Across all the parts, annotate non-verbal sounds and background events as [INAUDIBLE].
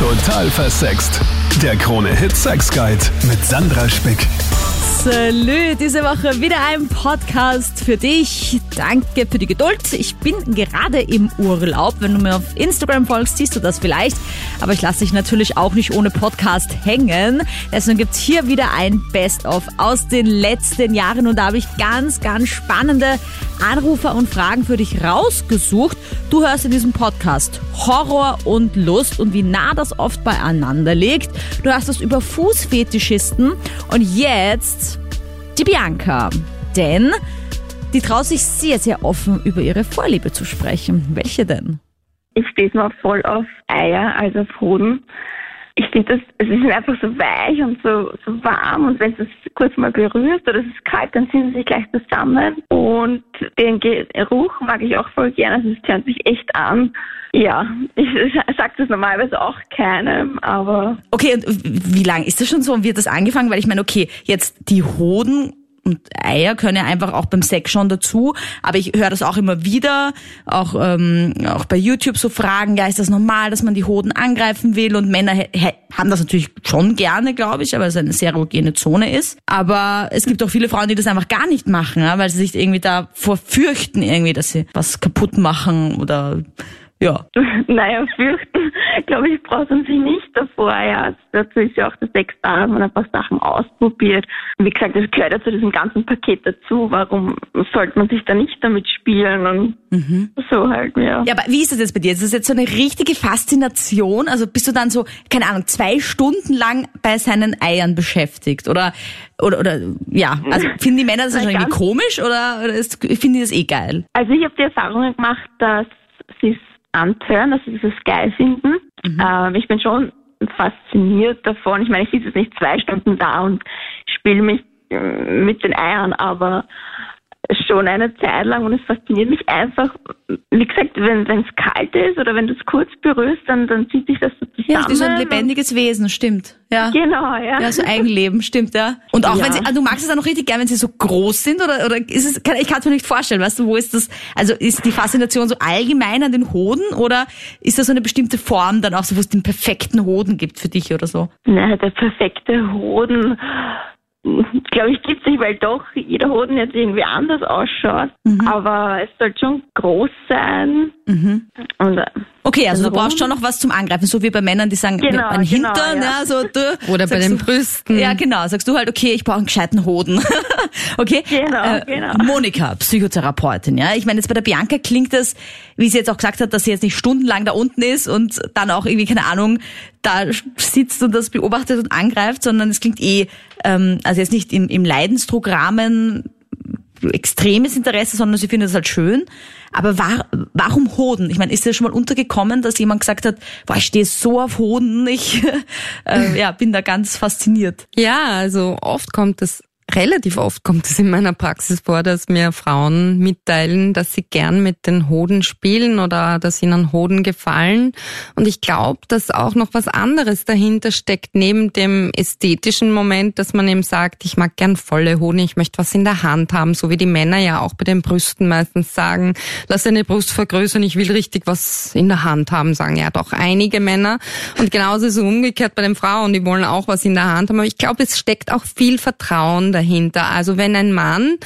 Total versext. Der Krone-Hit Sex Guide mit Sandra Spick. Salü, diese Woche wieder ein Podcast für dich. Danke für die Geduld. Ich bin gerade im Urlaub. Wenn du mir auf Instagram folgst, siehst du das vielleicht. Aber ich lasse dich natürlich auch nicht ohne Podcast hängen. Deswegen gibt's hier wieder ein Best-of aus den letzten Jahren. Und da habe ich ganz, ganz spannende Anrufer und Fragen für dich rausgesucht. Du hörst in diesem Podcast Horror und Lust und wie nah das oft beieinander liegt. Du hörst es über Fußfetischisten. Und jetzt die Bianca. Denn die traut sich sehr, sehr offen über ihre Vorliebe zu sprechen. Welche denn? Ich stehe mal voll auf Eier, also auf Hoden. Ich finde das, es ist einfach so weich und so, so warm und wenn du es kurz mal berührst oder es ist kalt, dann ziehen sie sich gleich zusammen und den Geruch mag ich auch voll gerne, also es tönt sich echt an. Ja, [LAUGHS] ich sage das normalerweise auch keinem, aber... Okay, und wie lange ist das schon so und wird das angefangen? Weil ich meine, okay, jetzt die Hoden und Eier können ja einfach auch beim Sex schon dazu. Aber ich höre das auch immer wieder, auch, ähm, auch bei YouTube so Fragen, ja, ist das normal, dass man die Hoden angreifen will? Und Männer haben das natürlich schon gerne, glaube ich, weil es eine sehr erogene Zone ist. Aber es gibt auch viele Frauen, die das einfach gar nicht machen, ja, weil sie sich irgendwie davor fürchten, irgendwie, dass sie was kaputt machen oder ja. [LAUGHS] Naja, fürchten, [LAUGHS] glaube ich, braucht man sich nicht davor. Ja, dazu ist ja auch das Sex da, dass man ein paar Sachen ausprobiert. Wie gesagt, das gehört ja zu diesem ganzen Paket dazu. Warum sollte man sich da nicht damit spielen und mhm. so halt, ja. Ja, aber wie ist das jetzt bei dir? Ist das jetzt so eine richtige Faszination? Also bist du dann so, keine Ahnung, zwei Stunden lang bei seinen Eiern beschäftigt? Oder, oder, oder ja, also [LAUGHS] finden die Männer das schon irgendwie komisch oder, oder ist, finden die das eh geil? Also ich habe die Erfahrung gemacht, dass sie es antören, sie das geil finden. Mhm. Ähm, ich bin schon fasziniert davon. Ich meine, ich sitze jetzt nicht zwei Stunden da und spiele mich äh, mit den Eiern, aber schon eine Zeit lang und es fasziniert mich einfach, wie gesagt, wenn es kalt ist oder wenn du es kurz berührst, dann, dann zieht sich das so zusammen. Ja, wie so ein lebendiges Wesen, stimmt. Ja. Genau, ja. Ja, so Eigenleben, stimmt, ja. Und auch ja. wenn sie, also du magst es auch noch richtig gern, wenn sie so groß sind oder, oder ist es, kann, ich kann es mir nicht vorstellen, weißt du, wo ist das, also ist die Faszination so allgemein an den Hoden oder ist das so eine bestimmte Form dann auch so, wo es den perfekten Hoden gibt für dich oder so? Na, der perfekte Hoden, glaube ich, gibt es nicht, weil doch jeder Hoden jetzt irgendwie anders ausschaut. Mhm. Aber es soll schon groß sein. Mhm. Und, äh, okay, also du brauchst schon noch was zum Angreifen, so wie bei Männern, die sagen, genau, ein genau, Hintern, ja. ja. so du. Oder bei den du, Brüsten. Ja, genau. Sagst du halt, okay, ich brauche einen gescheiten Hoden. [LAUGHS] okay? Genau, äh, genau. Monika, Psychotherapeutin, ja. Ich meine, jetzt bei der Bianca klingt das, wie sie jetzt auch gesagt hat, dass sie jetzt nicht stundenlang da unten ist und dann auch irgendwie, keine Ahnung, da sitzt und das beobachtet und angreift, sondern es klingt eh, ähm, also jetzt nicht im, im Leidensdruckrahmen extremes Interesse, sondern sie findet es halt schön. Aber war, warum Hoden? Ich meine, ist dir schon mal untergekommen, dass jemand gesagt hat, boah, ich stehe so auf Hoden, ich [LAUGHS] äh, ja, bin da ganz fasziniert. Ja, also oft kommt es relativ oft kommt es in meiner Praxis vor, dass mir Frauen mitteilen, dass sie gern mit den Hoden spielen oder dass ihnen Hoden gefallen. Und ich glaube, dass auch noch was anderes dahinter steckt, neben dem ästhetischen Moment, dass man eben sagt, ich mag gern volle Hoden, ich möchte was in der Hand haben, so wie die Männer ja auch bei den Brüsten meistens sagen, lass deine Brust vergrößern, ich will richtig was in der Hand haben, sagen ja doch einige Männer. Und genauso ist es umgekehrt bei den Frauen, die wollen auch was in der Hand haben. Aber ich glaube, es steckt auch viel Vertrauen dahinter. Also wenn ein Mann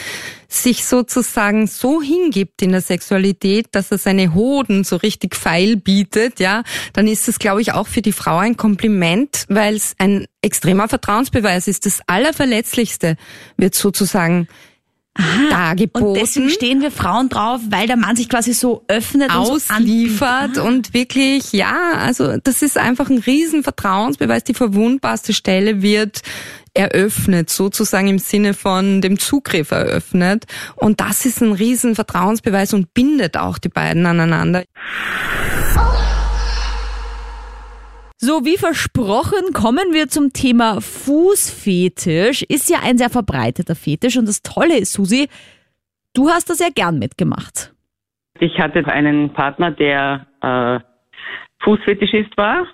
sich sozusagen so hingibt in der Sexualität, dass er seine Hoden so richtig feil bietet, ja, dann ist das, glaube ich, auch für die Frau ein Kompliment, weil es ein extremer Vertrauensbeweis ist. Das Allerverletzlichste wird sozusagen Aha, dargeboten. Und deswegen stehen wir Frauen drauf, weil der Mann sich quasi so öffnet ausliefert und, so und wirklich, ja, also das ist einfach ein riesen Vertrauensbeweis. Die verwundbarste Stelle wird eröffnet, sozusagen im Sinne von dem Zugriff eröffnet. Und das ist ein riesen Vertrauensbeweis und bindet auch die beiden aneinander. So wie versprochen kommen wir zum Thema Fußfetisch. Ist ja ein sehr verbreiteter Fetisch und das Tolle ist, Susi, du hast das ja gern mitgemacht. Ich hatte einen Partner, der äh, Fußfetischist war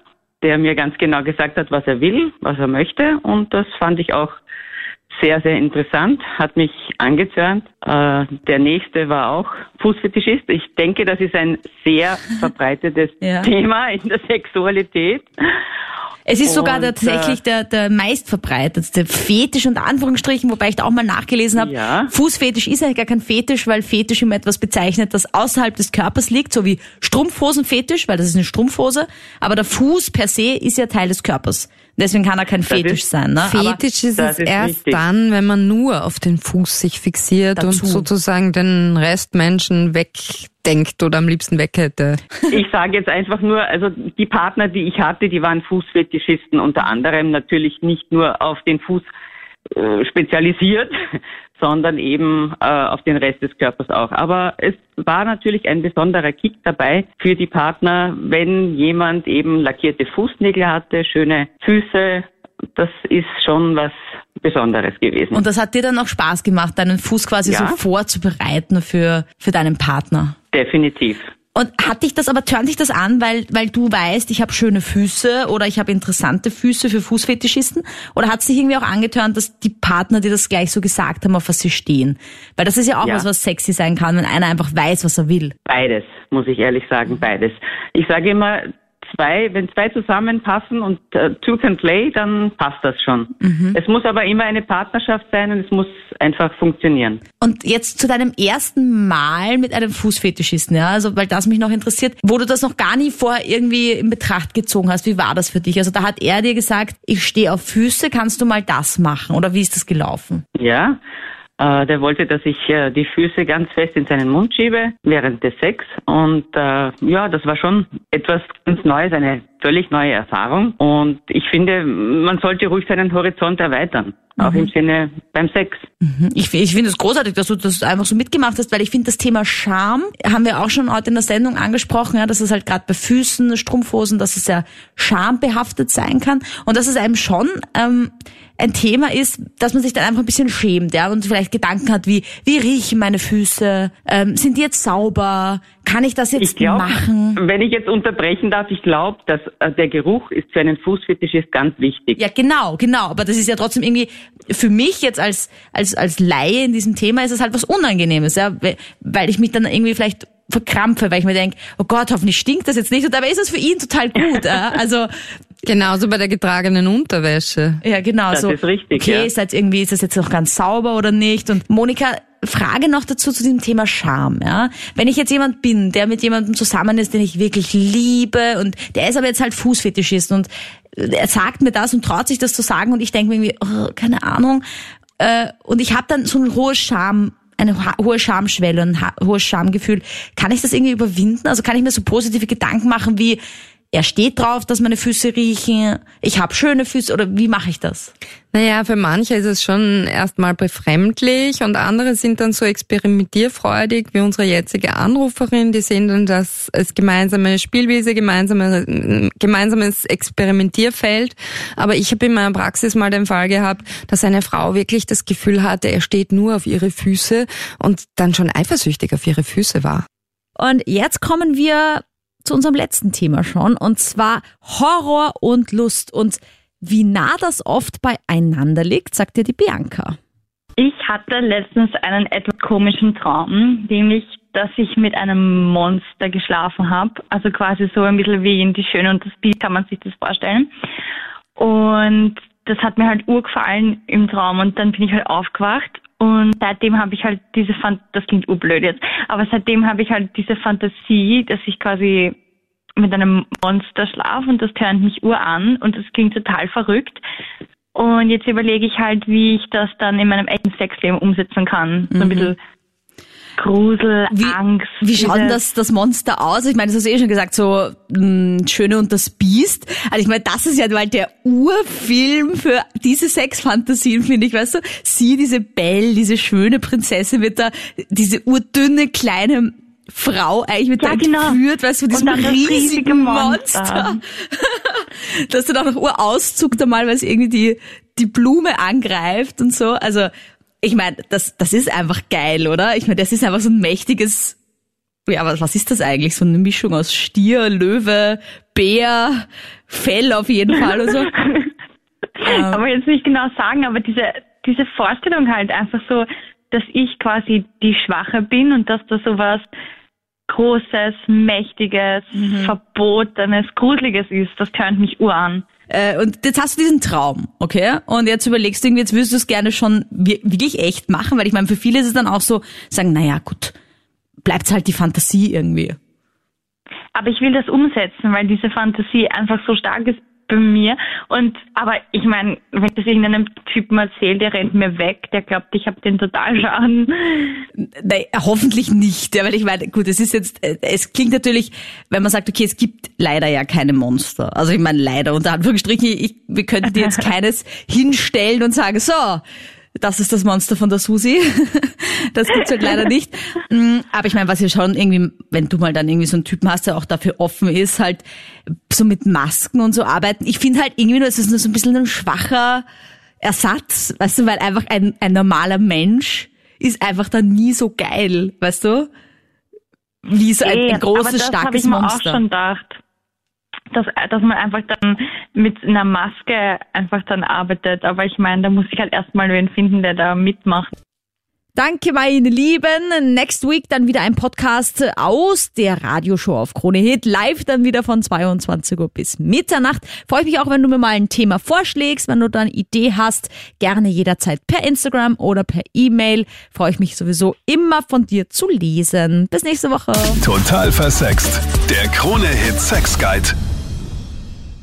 der mir ganz genau gesagt hat, was er will, was er möchte. Und das fand ich auch sehr, sehr interessant, hat mich angezörnt. Äh, der nächste war auch Fußfetischist. Ich denke, das ist ein sehr [LAUGHS] verbreitetes ja. Thema in der Sexualität. Es ist sogar Und, tatsächlich der, der meistverbreitetste Fetisch unter Anführungsstrichen, wobei ich da auch mal nachgelesen habe. Ja. Fußfetisch ist ja gar kein Fetisch, weil Fetisch immer etwas bezeichnet, das außerhalb des Körpers liegt, so wie Strumpfhosenfetisch, weil das ist eine Strumpfhose. Aber der Fuß per se ist ja Teil des Körpers. Deswegen kann er kein Fetisch ist- sein. Ne? Aber Fetisch ist das es ist erst wichtig. dann, wenn man nur auf den Fuß sich fixiert Dazu. und sozusagen den Rest Menschen wegdenkt oder am liebsten weg hätte. [LAUGHS] Ich sage jetzt einfach nur, also die Partner, die ich hatte, die waren Fußfetischisten, unter anderem natürlich nicht nur auf den Fuß spezialisiert, [LAUGHS] sondern eben äh, auf den Rest des Körpers auch. Aber es war natürlich ein besonderer Kick dabei für die Partner, wenn jemand eben lackierte Fußnägel hatte, schöne Füße. Das ist schon was Besonderes gewesen. Und das hat dir dann auch Spaß gemacht, deinen Fuß quasi Ja. so vorzubereiten für, für deinen Partner. Definitiv. Und hat dich das aber, turnt dich das an, weil, weil du weißt, ich habe schöne Füße oder ich habe interessante Füße für Fußfetischisten? Oder hat es dich irgendwie auch angeturnt, dass die Partner dir das gleich so gesagt haben, auf was sie stehen? Weil das ist ja auch Ja. was, was sexy sein kann, wenn einer einfach weiß, was er will. Beides, muss ich ehrlich sagen, beides. Ich sage immer, zwei, wenn zwei zusammenpassen und äh, two can play, dann passt das schon. Es muss aber immer eine Partnerschaft sein und es muss einfach funktionieren. Und jetzt zu deinem ersten Mal mit einem Fußfetischisten, ja, also weil das mich noch interessiert, wo du das noch gar nie vorher irgendwie in Betracht gezogen hast, wie war das für dich? Also da hat er dir gesagt, ich stehe auf Füße, kannst du mal das machen? Oder wie ist das gelaufen? Ja, äh, der wollte, dass ich äh, die Füße ganz fest in seinen Mund schiebe während des Sex. Und äh, ja, das war schon etwas ganz Neues, eine völlig neue Erfahrung. Und ich finde, man sollte ruhig seinen Horizont erweitern, auch im Sinne beim Sex. Ich, ich finde es großartig, dass du das einfach so mitgemacht hast, weil ich finde das Thema Scham, haben wir auch schon heute in der Sendung angesprochen, ja, dass es halt gerade bei Füßen, Strumpfhosen, dass es ja schambehaftet sein kann und dass es einem schon ähm, ein Thema ist, dass man sich dann einfach ein bisschen schämt, ja, und vielleicht Gedanken hat wie, wie riechen meine Füße, ähm, sind die jetzt sauber, kann ich das jetzt Ich glaube, machen? wenn ich jetzt unterbrechen darf, ich glaube, dass äh, der Geruch ist für einen Fußfetischist ganz wichtig. Ja, genau, genau. Aber das ist ja trotzdem irgendwie, für mich jetzt als, als, als Laie in diesem Thema ist es halt was Unangenehmes, ja, we- weil ich mich dann irgendwie vielleicht verkrampfe, weil ich mir denke, oh Gott, hoffentlich stinkt das jetzt nicht. Und dabei ist es für ihn total gut. ja. Also, [LAUGHS] Genauso bei der getragenen Unterwäsche. ja, genau. Das so, ist richtig, Okay, ja. ist jetzt irgendwie, ist das jetzt noch ganz sauber oder nicht? Und Monika, Frage noch dazu zu diesem Thema Scham, ja. Wenn ich jetzt jemand bin, der mit jemandem zusammen ist, den ich wirklich liebe und der ist aber jetzt halt Fußfetischist und er sagt mir das und traut sich das zu sagen und ich denke mir irgendwie, oh, keine Ahnung. Äh, und ich habe dann so ein hohes Scham, eine hohe Schamschwelle ein hohes Schamgefühl. Kann ich das irgendwie überwinden? Also kann ich mir so positive Gedanken machen wie, er steht drauf, dass meine Füße riechen, ich habe schöne Füße oder wie mache ich das? Naja, für manche ist es schon erstmal befremdlich und andere sind dann so experimentierfreudig wie unsere jetzige Anruferin. Die sehen dann das als gemeinsame Spielwiese, gemeinsame, gemeinsames Experimentierfeld. Aber ich habe in meiner Praxis mal den Fall gehabt, dass eine Frau wirklich das Gefühl hatte, er steht nur auf ihre Füße und dann schon eifersüchtig auf ihre Füße war. Und jetzt kommen wir zu unserem letzten Thema schon, und zwar Horror und Lust und wie nah das oft beieinander liegt, sagt dir die Bianca. Ich hatte letztens einen etwas komischen Traum, nämlich, dass ich mit einem Monster geschlafen habe. Also quasi so ein bisschen wie in Die Schöne und das Biest kann man sich das vorstellen. Und das hat mir halt urgefallen im Traum und dann bin ich halt aufgewacht und seitdem habe ich halt diese Fan das klingt urblöd jetzt, aber seitdem habe ich halt diese Fantasie, dass ich quasi mit einem Monster schlafe und das tönt mich ur an und das klingt total verrückt. Und jetzt überlege ich halt, wie ich das dann in meinem echten Sexleben umsetzen kann. So ein bisschen Grusel, Wie, Angst. wie schaut denn das, das Monster aus? Ich meine, das hast du eh schon gesagt, so mh, Schöne und das Biest. Also ich meine, das ist ja mal der Urfilm für diese Sexfantasien, finde ich, weißt du? Sie, diese Belle, diese schöne Prinzessin wird da, diese urdünne kleine Frau eigentlich wird Ja, da genau. entführt, weißt du, diesem riesigen riesige Monster. Monster. [LAUGHS] Dass du dann auch noch urauszuckt einmal, weil es irgendwie die, die Blume angreift und so. Also, ich meine, das, das ist einfach geil, oder? Ich meine, das ist einfach so ein mächtiges, ja, was, was ist das eigentlich? So eine Mischung aus Stier, Löwe, Bär, Fell auf jeden Fall und so. [LAUGHS] aber jetzt nicht genau sagen, aber diese, diese Vorstellung halt einfach so, dass ich quasi die Schwache bin und dass da sowas Großes, Mächtiges, Verbotenes, Gruseliges ist. Das tönt mich ur an. Äh, und jetzt hast du diesen Traum, okay? Und jetzt überlegst du irgendwie, jetzt würdest du es gerne schon wir- wirklich echt machen, weil ich meine, für viele ist es dann auch so, sagen, naja, gut, bleibt's halt die Fantasie irgendwie. Aber ich will das umsetzen, weil diese Fantasie einfach so stark ist bei mir. Und aber ich meine, wenn ich das irgendeinem Typen erzähle, der rennt mir weg, der glaubt, ich habe den Totalschaden. Nein, hoffentlich nicht, ja, weil ich meine, gut, es ist jetzt, äh, es klingt natürlich, wenn man sagt, okay, es gibt leider ja keine Monster. Also ich meine, leider, unter Anführungsstrichen, ich, wir könnten dir jetzt [LAUGHS] keines hinstellen und sagen, so, das ist das Monster von der Susi. [LAUGHS] Das gibt's halt leider nicht. Mm, Aber ich meine, was ja schon irgendwie, wenn du mal dann irgendwie so einen Typen hast, der auch dafür offen ist, halt so mit Masken und so arbeiten. Ich finde halt irgendwie nur, es ist nur so ein bisschen ein schwacher Ersatz, weißt du, weil einfach ein, ein normaler Mensch ist einfach dann nie so geil, weißt du? Wie so ein, ein großes, aber das habe starkes ich mir auch Monster. schon gedacht. Dass, dass man einfach dann mit einer Maske einfach dann arbeitet. Aber ich meine, da muss ich halt erstmal wen finden, der da mitmacht. Danke, meine Lieben. Next week dann wieder ein Podcast aus der Radioshow auf Krone Hit. Live dann wieder von 22 Uhr bis Mitternacht. Freue ich mich auch, wenn du mir mal ein Thema vorschlägst, wenn du da eine Idee hast. Gerne jederzeit per Instagram oder per E-Mail. Freue ich mich sowieso immer von dir zu lesen. Bis nächste Woche. Total versext. Der Krone-Hit Sex Guide.